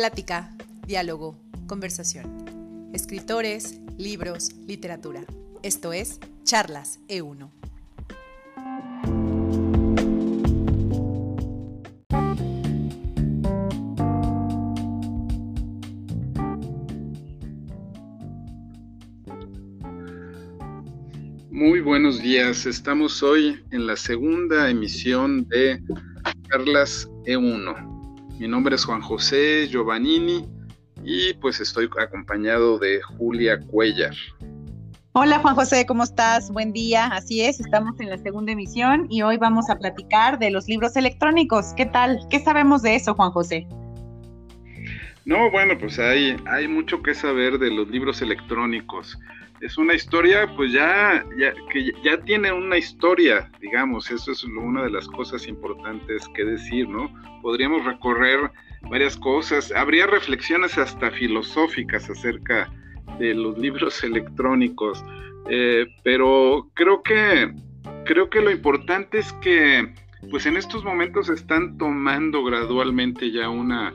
Plática, diálogo, conversación. Escritores, libros, literatura. Esto es Charlas E1. Muy buenos días. Estamos hoy en la segunda emisión de Charlas E1. Mi nombre es Juan José Giovannini y pues estoy acompañado de Julia Cuellar. Hola Juan José, ¿cómo estás? Buen día. Así es, estamos en la segunda emisión y hoy vamos a platicar de los libros electrónicos. ¿Qué tal? ¿Qué sabemos de eso, Juan José? No, bueno, pues hay, hay mucho que saber de los libros electrónicos. Es una historia, pues ya, ya, que ya tiene una historia, digamos, eso es una de las cosas importantes que decir, ¿no? Podríamos recorrer varias cosas, habría reflexiones hasta filosóficas acerca de los libros electrónicos, eh, pero creo que, creo que lo importante es que, pues en estos momentos están tomando gradualmente ya una,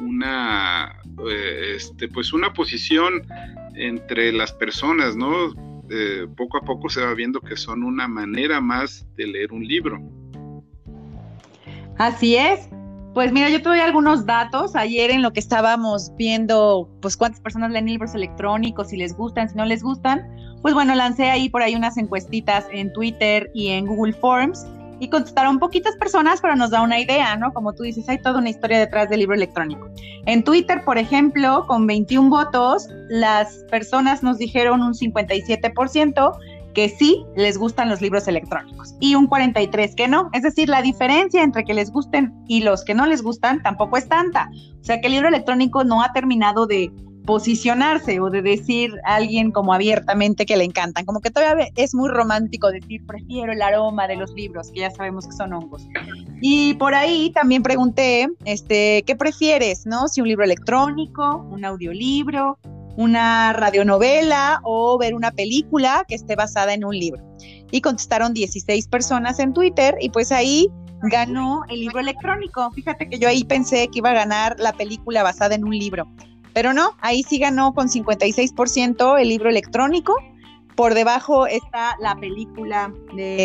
una, eh, este, pues una posición entre las personas, ¿no? Eh, poco a poco se va viendo que son una manera más de leer un libro. Así es. Pues mira, yo te doy algunos datos. Ayer en lo que estábamos viendo, pues cuántas personas leen libros electrónicos, si les gustan, si no les gustan. Pues bueno, lancé ahí por ahí unas encuestitas en Twitter y en Google Forms y contestaron poquitas personas, pero nos da una idea, ¿no? Como tú dices, hay toda una historia detrás del libro electrónico. En Twitter, por ejemplo, con 21 votos, las personas nos dijeron un 57% que sí les gustan los libros electrónicos y un 43 que no. Es decir, la diferencia entre que les gusten y los que no les gustan tampoco es tanta. O sea que el libro electrónico no ha terminado de posicionarse o de decir a alguien como abiertamente que le encantan. Como que todavía es muy romántico decir, prefiero el aroma de los libros, que ya sabemos que son hongos. Y por ahí también pregunté, este, ¿qué prefieres, no? Si un libro electrónico, un audiolibro, una radionovela o ver una película que esté basada en un libro. Y contestaron 16 personas en Twitter y pues ahí ganó el libro electrónico. Fíjate que yo ahí pensé que iba a ganar la película basada en un libro. Pero no, ahí sí ganó con 56% el libro electrónico. Por debajo está la película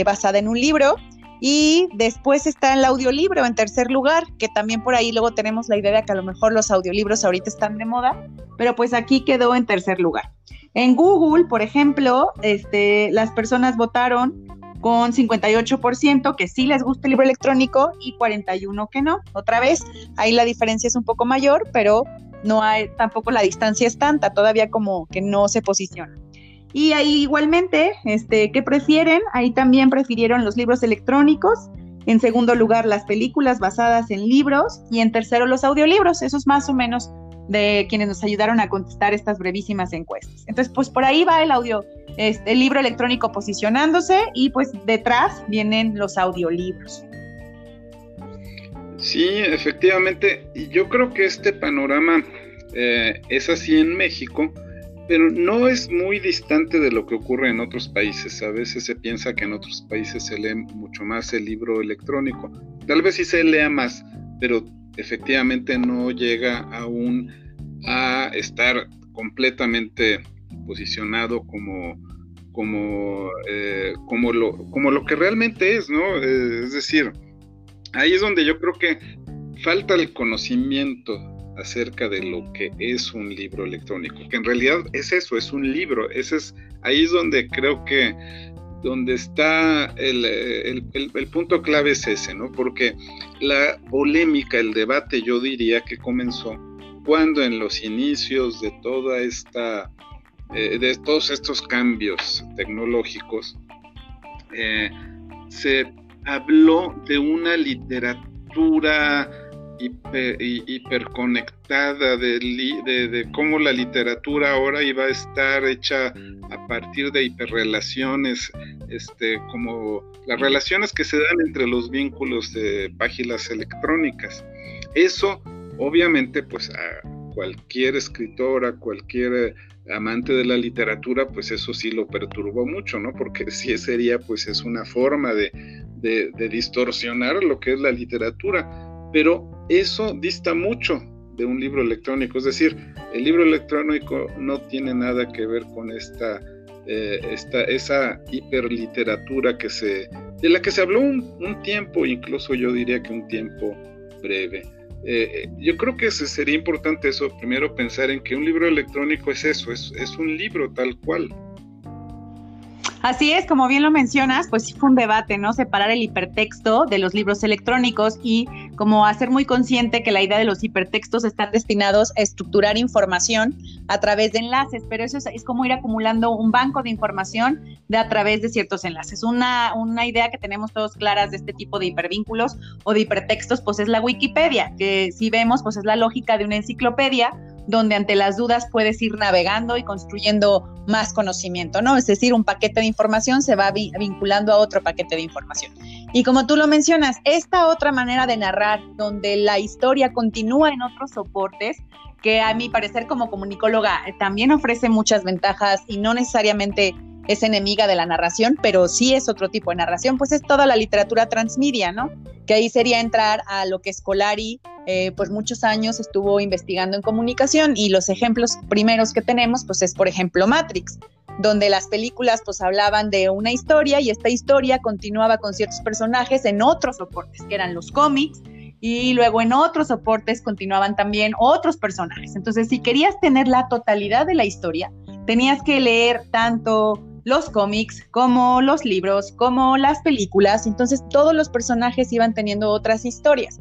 basada en un libro. Y después está el audiolibro en tercer lugar, que también por ahí luego tenemos la idea de que a lo mejor los audiolibros ahorita están de moda, pero pues aquí quedó en tercer lugar. En Google, por ejemplo, este, las personas votaron con 58% que sí les gusta el libro electrónico y 41% que no. Otra vez, ahí la diferencia es un poco mayor, pero no hay, tampoco la distancia es tanta, todavía como que no se posiciona. Y ahí igualmente, este, ¿qué prefieren? Ahí también prefirieron los libros electrónicos, en segundo lugar las películas basadas en libros y en tercero los audiolibros, eso es más o menos de quienes nos ayudaron a contestar estas brevísimas encuestas. Entonces, pues por ahí va el audio, este, el libro electrónico posicionándose y pues detrás vienen los audiolibros. Sí, efectivamente, yo creo que este panorama eh, es así en México, pero no es muy distante de lo que ocurre en otros países. A veces se piensa que en otros países se lee mucho más el libro electrónico. Tal vez sí se lea más, pero efectivamente no llega aún a estar completamente posicionado como como, eh, como, lo, como lo que realmente es, ¿no? Eh, es decir, ahí es donde yo creo que falta el conocimiento acerca de lo que es un libro electrónico, que en realidad es eso, es un libro, ese es, ahí es donde creo que donde está el, el, punto clave es ese, ¿no? Porque la polémica, el debate, yo diría que comenzó cuando en los inicios de toda esta, eh, de todos estos cambios tecnológicos, eh, se habló de una literatura hiperconectada de, cómo la literatura ahora iba a estar hecha a partir de hiperrelaciones, este, como las relaciones que se dan entre los vínculos de páginas electrónicas. Eso, obviamente, pues cualquier escritora, cualquier amante de la literatura, pues eso sí lo perturbó mucho, ¿no? Porque si sería, pues es una forma de, de, distorsionar lo que es la literatura, pero eso dista mucho de un libro electrónico. Es decir, el libro electrónico no tiene nada que ver con esta, eh, esta esa hiperliteratura que se, de la que se habló un, tiempo, incluso yo diría que un tiempo breve. Eh, yo creo que sería importante eso, primero pensar en que un libro electrónico es eso, es, es un libro tal cual. Así es, como bien lo mencionas, pues sí fue un debate, ¿no? Separar el hipertexto de los libros electrónicos y como hacer muy consciente que la idea de los hipertextos están destinados a estructurar información a través de enlaces, pero eso es, como ir acumulando un banco de información de a través de ciertos enlaces. Una, una idea que tenemos todos claras de este tipo de hipervínculos o de hipertextos, pues es la Wikipedia, que si vemos, pues es la lógica de una enciclopedia donde ante las dudas puedes ir navegando y construyendo más conocimiento, ¿no? Es decir, un paquete de información se va vinculando a otro paquete de información. Y como tú lo mencionas, esta otra manera de narrar, donde la historia continúa en otros soportes, que a mi parecer como comunicóloga también ofrece muchas ventajas y no necesariamente es enemiga de la narración, pero sí es otro tipo de narración, pues es toda la literatura transmedia, ¿no? Que ahí sería entrar a lo que Scolari, eh, pues muchos años estuvo investigando en comunicación y los ejemplos primeros que tenemos, pues es por ejemplo Matrix, donde las películas pues hablaban de una historia y esta historia continuaba con ciertos personajes en otros soportes, que eran los cómics, y luego en otros soportes continuaban también otros personajes. Entonces, si querías tener la totalidad de la historia, tenías que leer tanto los cómics, como los libros, como las películas. Entonces todos los personajes iban teniendo otras historias.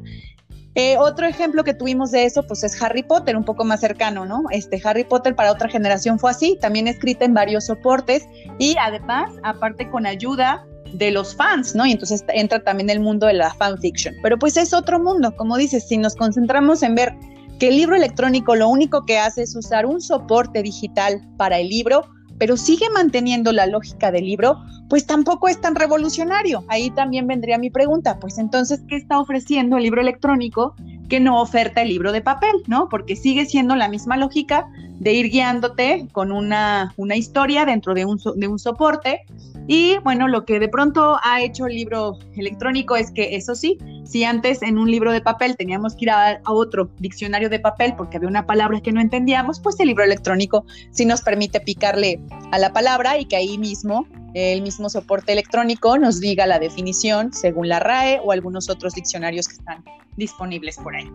Eh, otro ejemplo que tuvimos de eso, pues es Harry Potter, un poco más cercano, ¿no? Este Harry Potter para otra generación fue así, también escrita en varios soportes y además, aparte con ayuda de los fans, ¿no? Y entonces entra también el mundo de la fanfiction. Pero pues es otro mundo, como dices, si nos concentramos en ver que el libro electrónico lo único que hace es usar un soporte digital para el libro, pero sigue manteniendo la lógica del libro, pues tampoco es tan revolucionario. Ahí también vendría mi pregunta, pues entonces, ¿qué está ofreciendo el libro electrónico que no oferta el libro de papel, ¿no? Porque sigue siendo la misma lógica de ir guiándote con una, una historia dentro de un, de un soporte. Y bueno, lo que de pronto ha hecho el libro electrónico es que eso sí, si antes en un libro de papel teníamos que ir a, a, otro diccionario de papel porque había una palabra que no entendíamos, pues el libro electrónico sí nos permite picarle a la palabra y que ahí mismo el mismo soporte electrónico nos diga la definición según la RAE o algunos otros diccionarios que están disponibles por ahí.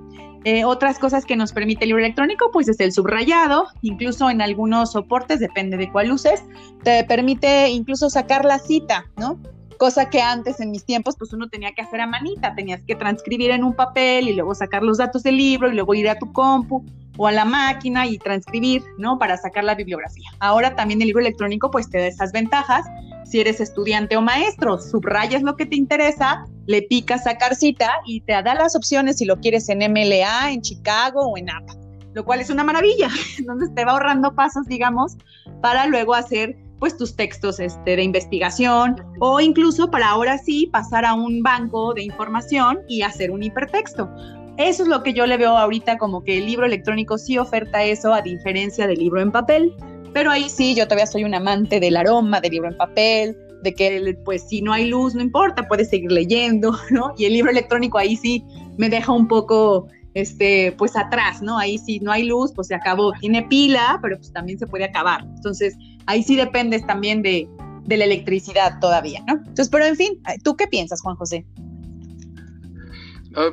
Eh, otras cosas que nos permite el libro electrónico, pues es el subrayado, incluso en algunos soportes, depende de cuál uses, te permite incluso sacar la cita, ¿no? Cosa que antes en mis tiempos, pues uno tenía que hacer a manita, tenías que transcribir en un papel y luego sacar los datos del libro y luego ir a tu compu o a la máquina y transcribir, ¿no? Para sacar la bibliografía. Ahora también el libro electrónico pues te da esas ventajas si eres estudiante o maestro, subrayas lo que te interesa, le picas sacar cita y te da las opciones si lo quieres en MLA, en Chicago o en APA, lo cual es una maravilla. Entonces te va ahorrando pasos, digamos, para luego hacer pues tus textos este, de investigación o incluso para ahora sí pasar a un banco de información y hacer un hipertexto. Eso es lo que yo le veo ahorita como que el libro electrónico sí oferta eso a diferencia del libro en papel. Pero ahí sí, yo todavía soy un amante del aroma del libro en papel, de que pues si no hay luz, no importa, puedes seguir leyendo, ¿no? Y el libro electrónico ahí sí me deja un poco, este, pues atrás, ¿no? Ahí sí no hay luz, pues se acabó. Tiene pila, pero pues también se puede acabar. Entonces, ahí sí dependes también de, de la electricidad todavía, ¿no? Entonces, pero en fin, ¿tú qué piensas, Juan José?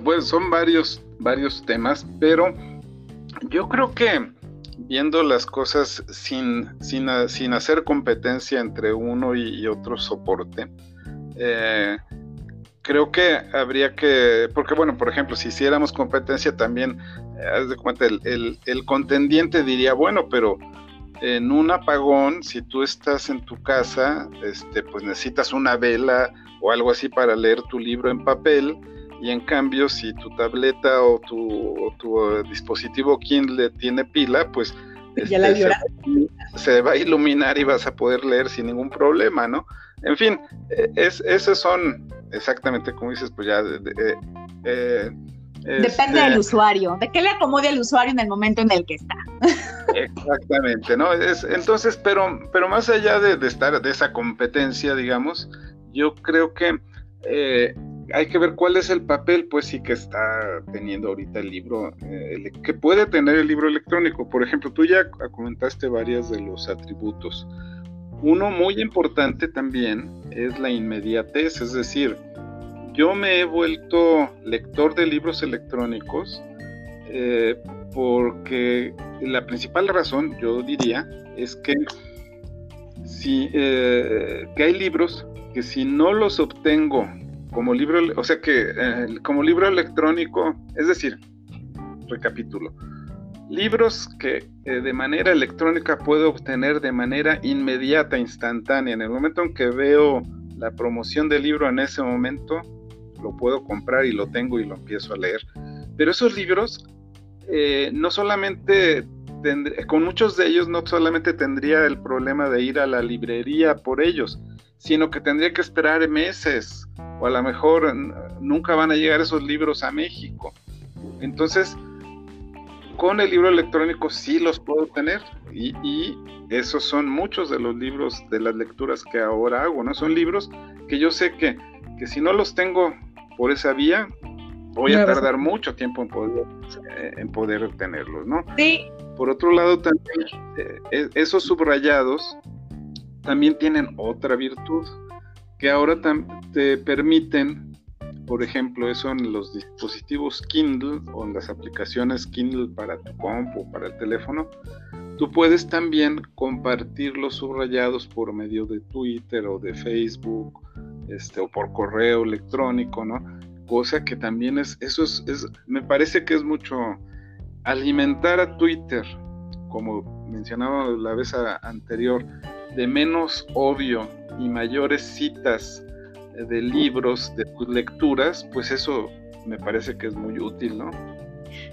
Pues son varios, varios temas, pero yo creo que viendo las cosas sin, sin, sin hacer competencia entre uno y, otro soporte, eh, creo que habría que, porque bueno, por ejemplo, si hiciéramos competencia también, eh, haz de cuenta, el, el, contendiente diría, bueno, pero en un apagón, si tú estás en tu casa, este, pues necesitas una vela o algo así para leer tu libro en papel, y en cambio si tu tableta o tu, tu dispositivo Kindle tiene pila, pues este, se, va a iluminar y vas a poder leer sin ningún problema, ¿no? En fin, e, es, esos son exactamente como dices, pues ya... Eh, Depende del usuario, de qué le acomode al usuario en el momento en el que está. Exactamente, ¿no? Es, entonces, pero, pero más allá de, estar de esa competencia, digamos, yo creo que eh, hay que ver cuál es el papel, pues sí que está teniendo ahorita el libro, eh, que puede tener el libro electrónico. Por ejemplo, tú ya comentaste varias de los atributos. Uno muy importante también es la inmediatez, es decir, yo me he vuelto lector de libros electrónicos eh, porque la principal razón, yo diría, es que si eh, que hay libros que si no los obtengo como libro, o sea que eh, como libro electrónico, es decir, recapitulo, libros que eh, de manera electrónica puedo obtener de manera inmediata, instantánea. En el momento en que veo la promoción del libro en ese momento, lo puedo comprar y lo tengo y lo empiezo a leer. Pero esos libros, eh, no solamente, con muchos de ellos no solamente tendría el problema de ir a la librería por ellos, sino que tendría que esperar meses o a lo mejor nunca van a llegar esos libros a México. Entonces, con el libro electrónico sí los puedo tener y, esos son muchos de los libros de las lecturas que ahora hago, ¿no? Son libros que yo sé que, que si no los tengo por esa vía, voy a tardar mucho tiempo en poder, eh, en poder tenerlos, ¿no? Sí. Por otro lado, también eh, e, esos subrayados también tienen otra virtud, que ahora te permiten, por ejemplo, eso en los dispositivos Kindle o en las aplicaciones Kindle para tu compu, para el teléfono, tú puedes también compartir los subrayados por medio de Twitter o de Facebook, este, o por correo electrónico, ¿no? Cosa que también es, eso es, es me parece que es mucho alimentar a Twitter, como mencionaba la vez anterior, de menos odio y mayores citas de libros, de lecturas, pues eso me parece que es muy útil, ¿no?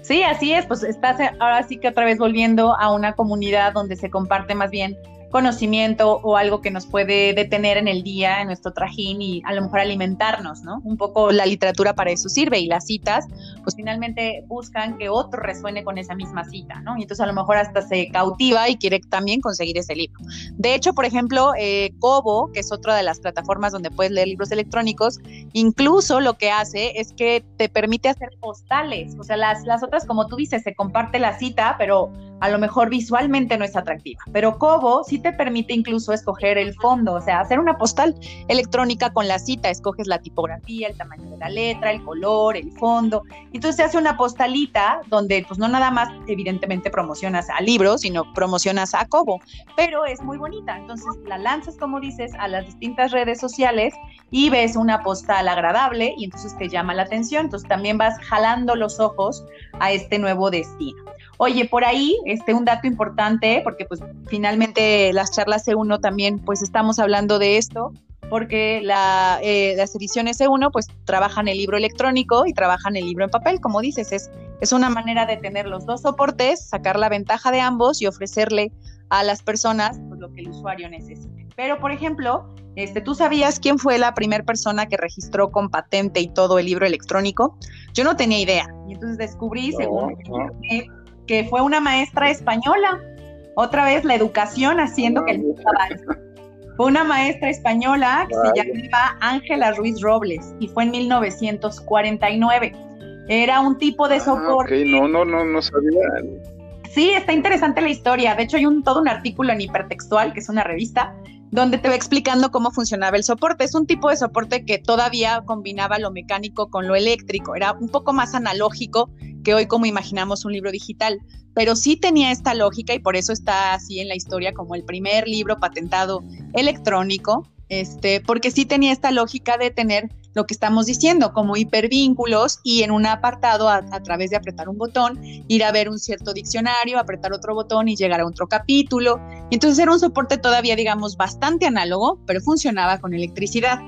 Sí, así es, pues estás ahora sí que otra vez volviendo a una comunidad donde se comparte más bien conocimiento o algo que nos puede detener en el día, en nuestro trajín y a lo mejor alimentarnos, ¿no? Un poco la literatura para eso sirve y las citas, pues finalmente buscan que otro resuene con esa misma cita, ¿no? Y entonces a lo mejor hasta se cautiva y quiere también conseguir ese libro. De hecho, por ejemplo, eh, Kobo, que es otra de las plataformas donde puedes leer libros electrónicos, incluso lo que hace es que te permite hacer postales, o sea, las, las otras, como tú dices, se comparte la cita, pero a lo mejor visualmente no es atractiva, pero Kobo sí te permite incluso escoger el fondo, o sea, hacer una postal electrónica con la cita, escoges la tipografía, el tamaño de la letra, el color, el fondo, y entonces se hace una postalita donde pues no nada más evidentemente promocionas al libro, sino promocionas a Kobo, pero es muy bonita, entonces la lanzas como dices a las distintas redes sociales y ves una postal agradable y entonces te llama la atención, entonces también vas jalando los ojos a este nuevo destino. Oye, por ahí, este, un dato importante, porque pues finalmente las charlas C1 también, pues estamos hablando de esto, porque la, eh, las ediciones C1 pues trabajan el libro electrónico y trabajan el libro en papel, como dices, es, es una manera de tener los dos soportes, sacar la ventaja de ambos y ofrecerle a las personas pues, lo que el usuario necesite. Pero, por ejemplo, este, ¿tú sabías quién fue la primera persona que registró con patente y todo el libro electrónico? Yo no tenía idea. Y entonces descubrí, según que fue una maestra española. Otra vez la educación haciendo que el mundo Fue una maestra española que se llamaba Ángela Ruiz Robles y fue en 1949. Era un tipo de ah, soporte. no, no, no, no sabía. Sí, está interesante la historia. De hecho, hay un, todo un artículo en Hipertextual, que es una revista, donde te va explicando cómo funcionaba el soporte. Es un tipo de soporte que todavía combinaba lo mecánico con lo eléctrico, era un poco más analógico que hoy como imaginamos un libro digital, pero sí tenía esta lógica y por eso está así en la historia como el primer libro patentado electrónico, este, porque sí tenía esta lógica de tener lo que estamos diciendo, como hipervínculos y en un apartado a, través de apretar un botón, ir a ver un cierto diccionario, apretar otro botón y llegar a otro capítulo. entonces era un soporte todavía, digamos, bastante análogo, pero funcionaba con electricidad.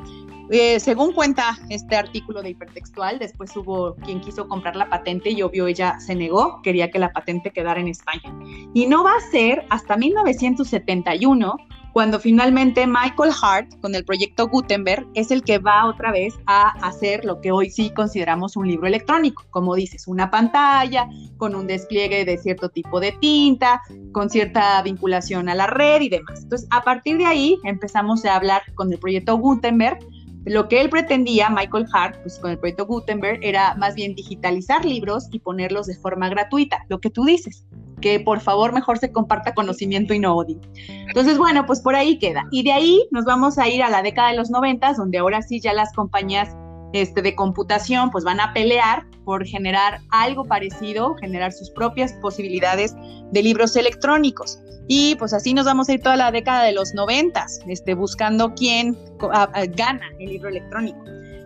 Eh, según cuenta este artículo de hipertextual, después hubo quien quiso comprar la patente y obvio ella se negó, quería que la patente quedara en España. Y no va a ser hasta 1971 cuando finalmente Michael Hart, con el proyecto Gutenberg, es el que va otra vez a hacer lo que hoy sí consideramos un libro electrónico, como dices, una pantalla con un despliegue de cierto tipo de tinta, con cierta vinculación a la red y demás. Entonces, a partir de ahí empezamos a hablar con el proyecto Gutenberg. Lo que él pretendía, Michael Hart, pues con el proyecto Gutenberg, era más bien digitalizar libros y ponerlos de forma gratuita, lo que tú dices, que por favor mejor se comparta conocimiento y no odio. Entonces, bueno, pues por ahí queda. Y de ahí nos vamos a ir a la década de los noventas, donde ahora sí ya las compañías este, de computación pues van a pelear por generar algo parecido, generar sus propias posibilidades de libros electrónicos. Y pues así nos vamos a ir toda la década de los noventas, este, buscando quién gana el libro electrónico.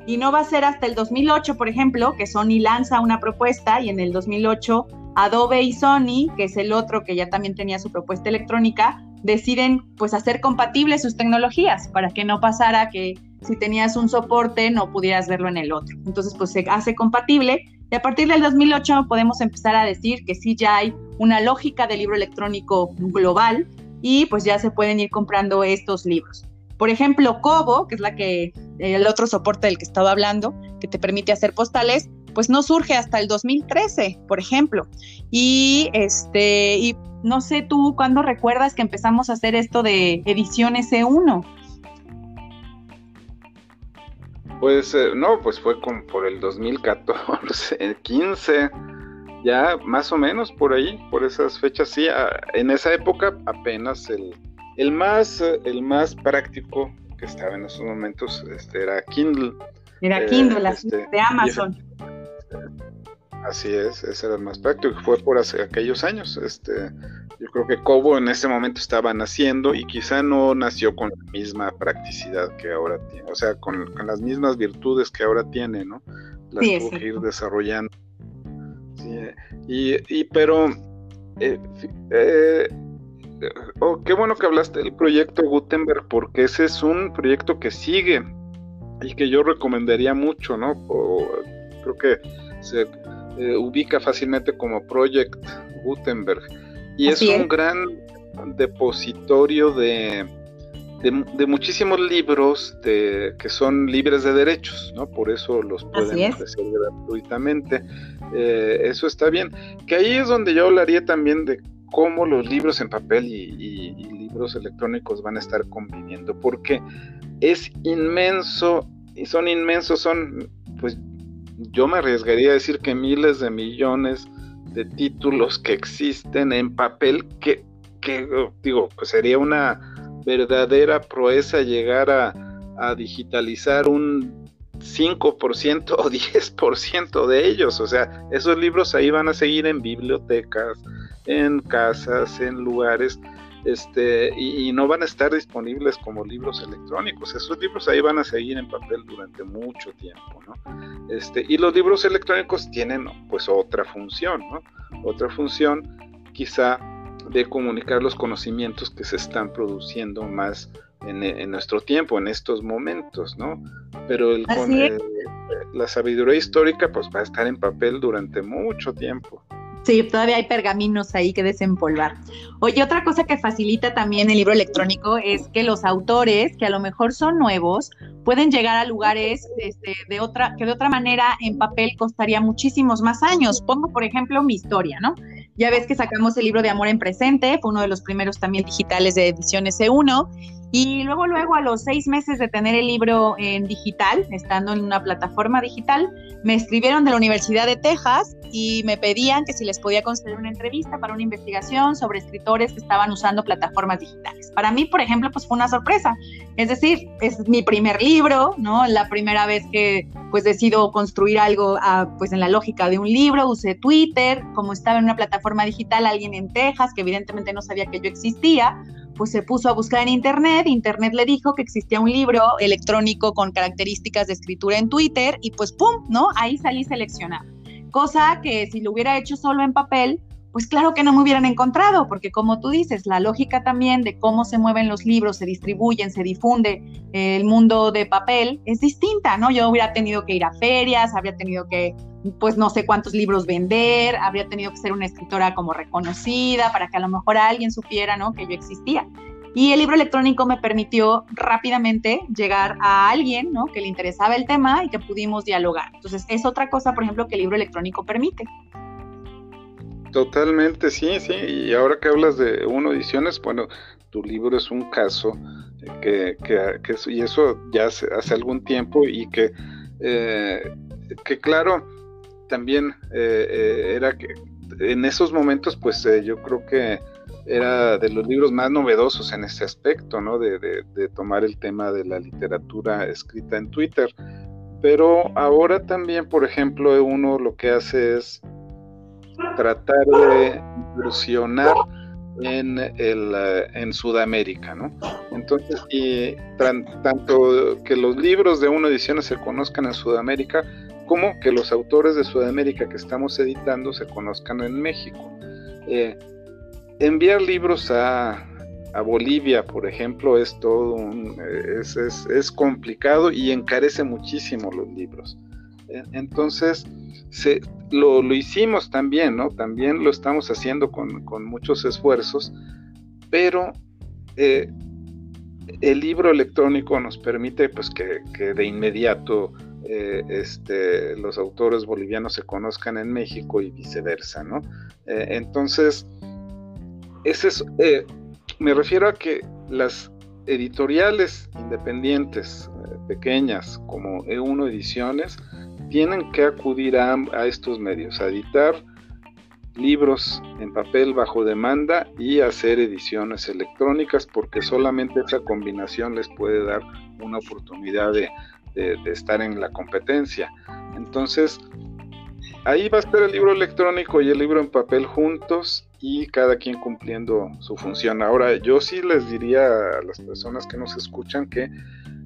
Y no va a ser hasta el 2008, por ejemplo, que Sony lanza una propuesta y en el 2008 Adobe y Sony, que es el otro que ya también tenía su propuesta electrónica, deciden pues hacer compatibles sus tecnologías para que no pasara que si tenías un soporte no pudieras verlo en el otro. Entonces pues se hace compatible y a partir del 2008 podemos empezar a decir que sí ya hay una lógica de libro electrónico global y pues ya se pueden ir comprando estos libros. Por ejemplo, Kobo, que es la que el otro soporte del que estaba hablando, que te permite hacer postales, pues no surge hasta el 2013, por ejemplo. Y este y no sé tú cuándo recuerdas que empezamos a hacer esto de ediciones E1. Pues eh, no, pues fue como por el 2014, 15, ya más o menos por ahí, por esas fechas, sí, en esa época apenas el, el, más, el más práctico que estaba en esos momentos este, era Kindle. Era Kindle, eh, este, de Amazon. Así es, ese era el más práctico, fue por hace, aquellos años. Este, yo creo que Kobo en ese momento estaba naciendo y quizá no nació con la misma practicidad que ahora tiene, o sea, con, las mismas virtudes que ahora tiene, ¿no? Las tuvo que ir desarrollando. y, pero, eh, eh, oh, qué bueno que hablaste del proyecto Gutenberg, porque ese es un proyecto que sigue y que yo recomendaría mucho, ¿no? creo que se eh, ubica fácilmente como Project Gutenberg y es un gran depositorio de, de, muchísimos libros de, que son libres de derechos, ¿no? Por eso los pueden ofrecer gratuitamente. Eh, eso está bien. Que ahí es donde yo hablaría también de cómo los libros en papel y libros electrónicos van a estar conviviendo, porque es inmenso y son inmensos, son pues yo me arriesgaría a decir que miles de millones de títulos que existen en papel que, digo, pues sería una verdadera proeza llegar a, a digitalizar un 5% o 10% de ellos. O sea, esos libros ahí van a seguir en bibliotecas, en casas, en lugares este, y, no van a estar disponibles como libros electrónicos. Esos libros ahí van a seguir en papel durante mucho tiempo, ¿no? Este, y los libros electrónicos tienen pues otra función, ¿no? Otra función quizá de comunicar los conocimientos que se están produciendo más en, nuestro tiempo, en estos momentos, ¿no? Pero el, la sabiduría histórica pues va a estar en papel durante mucho tiempo. Sí, todavía hay pergaminos ahí que desempolvar. Oye, otra cosa que facilita también el libro electrónico es que los autores, que a lo mejor son nuevos, pueden llegar a lugares este, de otra, que de otra manera en papel costaría muchísimos más años. Pongo, por ejemplo, mi historia, ¿no? Ya ves que sacamos el libro de Amor en Presente, fue uno de los primeros también digitales de ediciones E1, y luego, luego, a los seis meses de tener el libro en digital, estando en una plataforma digital, me escribieron de la Universidad de Texas y me pedían que si les podía conceder una entrevista para una investigación sobre escritores que estaban usando plataformas digitales. Para mí, por ejemplo, pues fue una sorpresa. Es decir, es mi primer libro, ¿no? La primera vez que pues decido construir algo ah, pues en la lógica de un libro, usé Twitter, como estaba en una plataforma digital, alguien en Texas que evidentemente no sabía que yo existía, pues se puso a buscar en Internet, Internet le dijo que existía un libro electrónico con características de escritura en Twitter y pues ¡pum! ¿no? Ahí salí seleccionado. Cosa que si lo hubiera hecho solo en papel, pues claro que no me hubieran encontrado, porque como tú dices, la lógica también de cómo se mueven los libros, se distribuyen, se difunde el mundo de papel es distinta, ¿no? Yo hubiera tenido que ir a ferias, habría tenido que, pues no sé cuántos libros vender, habría tenido que ser una escritora como reconocida para que a lo mejor alguien supiera, ¿no? Que yo existía. Y el libro electrónico me permitió rápidamente llegar a alguien, ¿no? Que le interesaba el tema y que pudimos dialogar. Entonces, es otra cosa, por ejemplo, que el libro electrónico permite. Totalmente, sí, sí. Y ahora que hablas de uno ediciones, bueno, tu libro es un caso que, que, y eso ya hace, hace, algún tiempo y que, eh, que claro, también eh, eh, era que en esos momentos, pues yo creo que era de los libros más novedosos en ese aspecto, ¿no? De, de, tomar el tema de la literatura escrita en Twitter. Pero ahora también, por ejemplo, uno lo que hace es tratar de incursionar en, el, eh, en Sudamérica, ¿no? Entonces, y tanto que los libros de una edición se conozcan en Sudamérica, como que los autores de Sudamérica que estamos editando se conozcan en México. Eh, enviar libros a, Bolivia, por ejemplo, es todo un, es, es, es complicado y encarece muchísimo los libros. Entonces, se, lo, hicimos también, ¿no? También lo estamos haciendo con, muchos esfuerzos, pero eh, el libro electrónico nos permite pues que, de inmediato eh, este, los autores bolivianos se conozcan en México y viceversa, ¿no? Eh, entonces, ese es, me refiero a que las editoriales independientes, pequeñas, como E1 Ediciones, tienen que acudir a, estos medios, a editar libros en papel bajo demanda y hacer ediciones electrónicas porque solamente esa combinación les puede dar una oportunidad de, estar en la competencia. Entonces, ahí va a estar el libro electrónico y el libro en papel juntos y cada quien cumpliendo su función. Ahora, yo sí les diría a las personas que nos escuchan que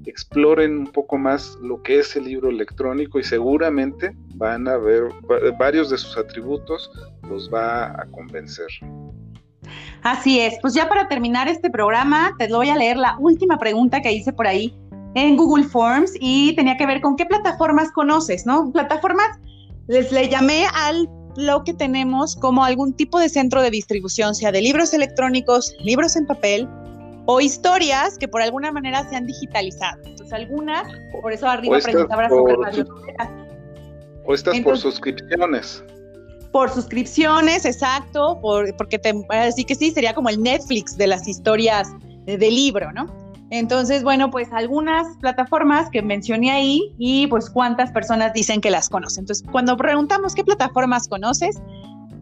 exploren un poco más lo que es el libro electrónico y seguramente van a ver varios de sus atributos los va a convencer. Así es, pues ya para terminar este programa te voy a leer la última pregunta que hice por ahí en Google Forms y tenía que ver con qué plataformas conoces, ¿no? Plataformas, les le llamé al lo que tenemos como algún tipo de centro de distribución, sea de libros electrónicos, libros en papel, o historias que por alguna manera se han digitalizado. Entonces, algunas, por eso arriba preguntaba sobre. O estas por suscripciones. Por suscripciones, exacto, por, porque te así que sí, sería como el Netflix de las historias de, de libro, ¿no? Entonces, bueno, pues algunas plataformas que mencioné ahí y pues cuántas personas dicen que las conocen. Entonces, cuando preguntamos qué plataformas conoces,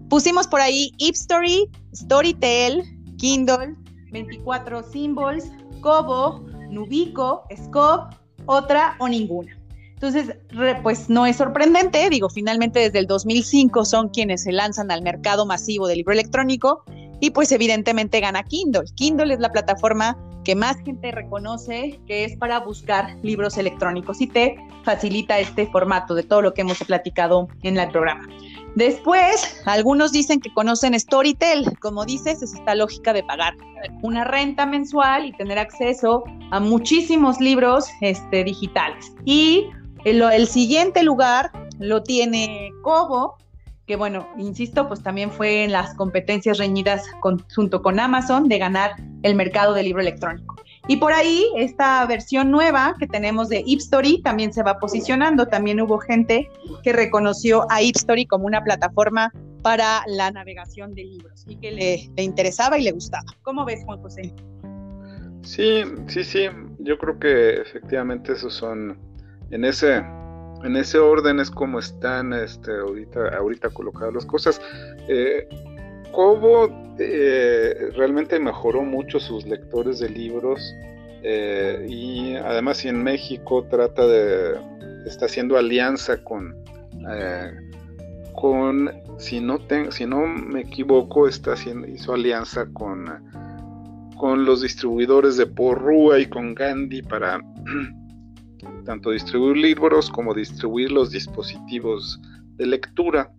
pusimos por ahí Ipstory, Storytel, Kindle, 24 Symbols, Kobo, Nubico, Scope, otra o ninguna. Entonces, pues no es sorprendente, digo, finalmente desde el 2005 son quienes se lanzan al mercado masivo del libro electrónico y pues evidentemente gana Kindle. Kindle es la plataforma que más gente reconoce que es para buscar libros electrónicos y te facilita este formato de todo lo que hemos platicado en el programa. Después, algunos dicen que conocen Storytel. Como dices, es esta lógica de pagar una renta mensual y tener acceso a muchísimos libros este, digitales. Y el, el siguiente lugar lo tiene Kobo, que bueno, insisto, pues también fue en las competencias reñidas junto con Amazon de ganar el mercado del libro electrónico. Y por ahí, esta versión nueva que tenemos de Ipstory también se va posicionando. También hubo gente que reconoció a Ipstory como una plataforma para la navegación de libros y que le, le interesaba y le gustaba. ¿Cómo ves, Juan José? Sí, sí, sí. Yo creo que efectivamente esos son en ese en ese orden es como están este, ahorita, colocadas las cosas. Eh, Kobo eh, realmente mejoró mucho sus lectores de libros eh, y además en México trata de está haciendo alianza con eh, con si no si no me equivoco está haciendo hizo alianza con con los distribuidores de Porrúa y con Gandhi para tanto distribuir libros como distribuir los dispositivos de lectura.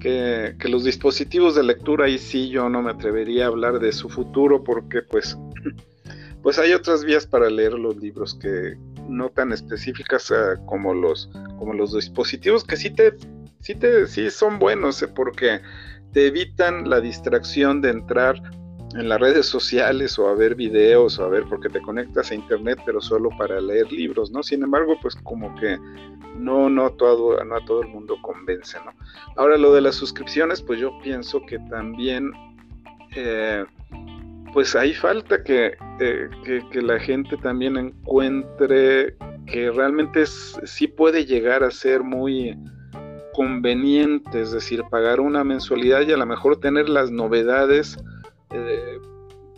Que, los dispositivos de lectura ahí sí yo no me atrevería a hablar de su futuro porque pues, pues hay otras vías para leer los libros que no tan específicas eh, como, los, como los dispositivos que sí te, sí te sí son buenos eh, porque te evitan la distracción de entrar en las redes sociales o a ver videos o a ver porque te conectas a internet pero solo para leer libros, ¿no? Sin embargo, pues como que no, no, todo, no a todo el mundo convence, ¿no? Ahora lo de las suscripciones, pues yo pienso que también, eh, pues ahí falta eh, que, que, la gente también encuentre que realmente es, sí puede llegar a ser muy conveniente, es decir, pagar una mensualidad y a lo mejor tener las novedades.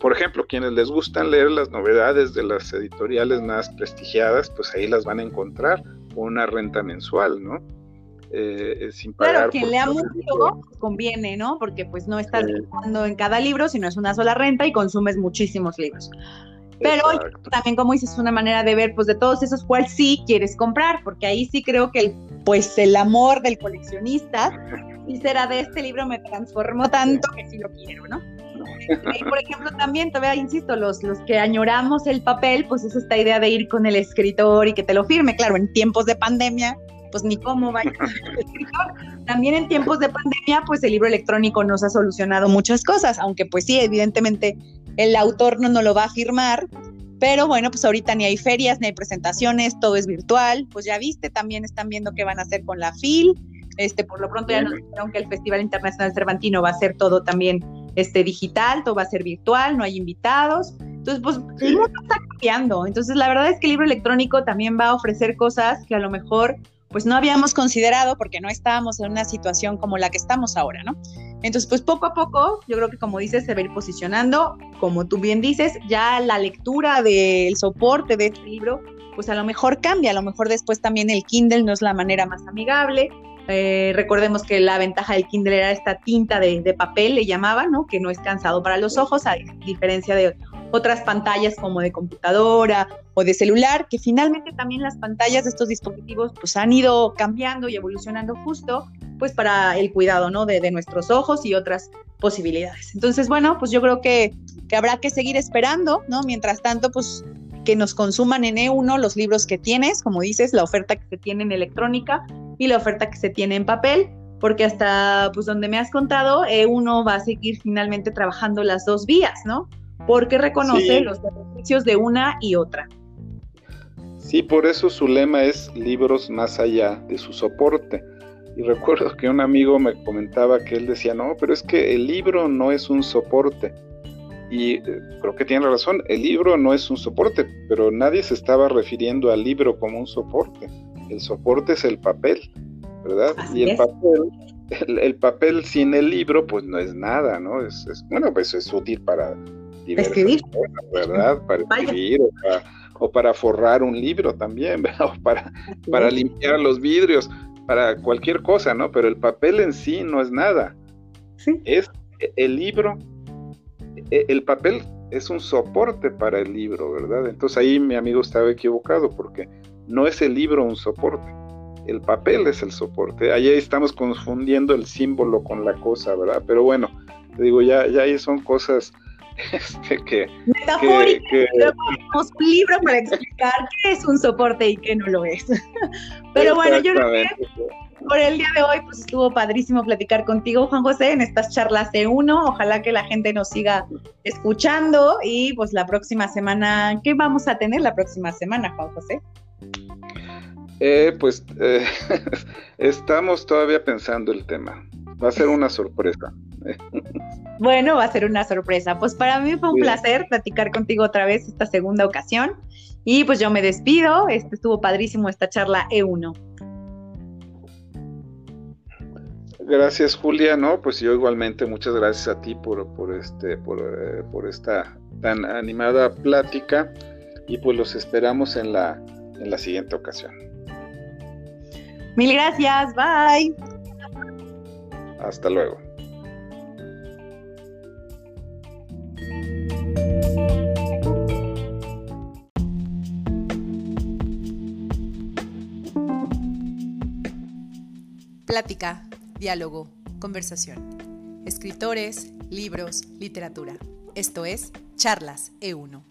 Eh, por ejemplo, quienes les gustan leer las novedades de las editoriales más prestigiadas, pues ahí las van a encontrar con una renta mensual, ¿no? Eh, sin pagar. Claro, quien lea mucho conviene, ¿no? Porque pues no estás pagando en cada libro, sino es una sola renta y consumes muchísimos libros. Pero también, como dices, es una manera de ver, pues de todos esos, cuál sí quieres comprar, porque ahí sí creo que el, pues el amor del coleccionista, y será de este libro me transformó tanto que sí lo quiero, ¿no? Y por ejemplo, también, todavía insisto, los, los que añoramos el papel, pues es esta idea de ir con el escritor y que te lo firme. Claro, en tiempos de pandemia, pues ni cómo vaya También en tiempos de pandemia, pues el libro electrónico nos ha solucionado muchas cosas, aunque pues sí, evidentemente el autor no nos lo va a firmar, pero bueno, pues ahorita ni hay ferias, ni hay presentaciones, todo es virtual, pues ya viste, también están viendo qué van a hacer con la FIL, este, por lo pronto ya nos dijeron que el Festival Internacional Cervantino va a ser todo también este, digital, todo va a ser virtual, no hay invitados. Entonces, pues el mundo está cambiando. Entonces, la verdad es que el libro electrónico también va a ofrecer cosas que a lo mejor pues no habíamos considerado porque no estábamos en una situación como la que estamos ahora, ¿no? Entonces, pues poco a poco, yo creo que como dices, se va a ir posicionando, como tú bien dices, ya la lectura del soporte de este libro, pues a lo mejor cambia, a lo mejor después también el Kindle no es la manera más amigable. Eh, recordemos que la ventaja del Kindle era esta tinta de, papel, le llamaban, ¿no? Que no es cansado para los ojos, a diferencia de otras pantallas como de computadora o de celular, que finalmente también las pantallas de estos dispositivos pues han ido cambiando y evolucionando justo pues para el cuidado, ¿no? De, de nuestros ojos y otras posibilidades. Entonces, bueno, pues yo creo que, que habrá que seguir esperando, ¿no? Mientras tanto, pues que nos consuman en E1 los libros que tienes, como dices, la oferta que se tiene en electrónica y la oferta que se tiene en papel, porque hasta pues donde me has contado, E1 va a seguir finalmente trabajando las dos vías, ¿no? porque reconoce los beneficios de una y otra. Sí, por eso su lema es libros más allá de su soporte. Y recuerdo que un amigo me comentaba que él decía, no, pero es que el libro no es un soporte. Y eh, creo que tiene razón, el libro no es un soporte, pero nadie se estaba refiriendo al libro como un soporte. El soporte es el papel, ¿verdad? y el papel, el, papel sin el libro, pues no es nada, ¿no? Es, es, bueno, pues es útil para escribir. ¿verdad? Para escribir o para, forrar un libro también, O para, para limpiar los vidrios, para cualquier cosa, ¿no? Pero el papel en sí no es nada. Es el libro, e, el papel es un soporte para el libro, ¿verdad? Entonces ahí mi amigo estaba equivocado porque no es el libro un soporte, el papel es el soporte. Ahí estamos confundiendo el símbolo con la cosa, ¿verdad? Pero bueno, te digo, ya, ya ahí son cosas este, que, Metafórica, que, tenemos un libro para explicar qué es un soporte y qué no lo es. Pero bueno, yo creo que por el día de hoy pues estuvo padrísimo platicar contigo, Juan José, en estas charlas de uno. Ojalá que la gente nos siga escuchando y pues la próxima semana, ¿qué vamos a tener la próxima semana, Juan José? Eh, pues eh, estamos todavía pensando el tema. Va a ser una sorpresa. Bueno, va a ser una sorpresa. Pues para mí fue un placer platicar contigo otra vez esta segunda ocasión. Y pues yo me despido. Este estuvo padrísimo esta charla E1. Gracias, Julia. No, pues yo igualmente muchas gracias a ti por, por este, por, eh, por esta tan animada plática. Y pues los esperamos en la, en la siguiente ocasión. Mil gracias. Bye. Hasta luego. Plática, diálogo, conversación. Escritores, libros, literatura. Esto es Charlas E1.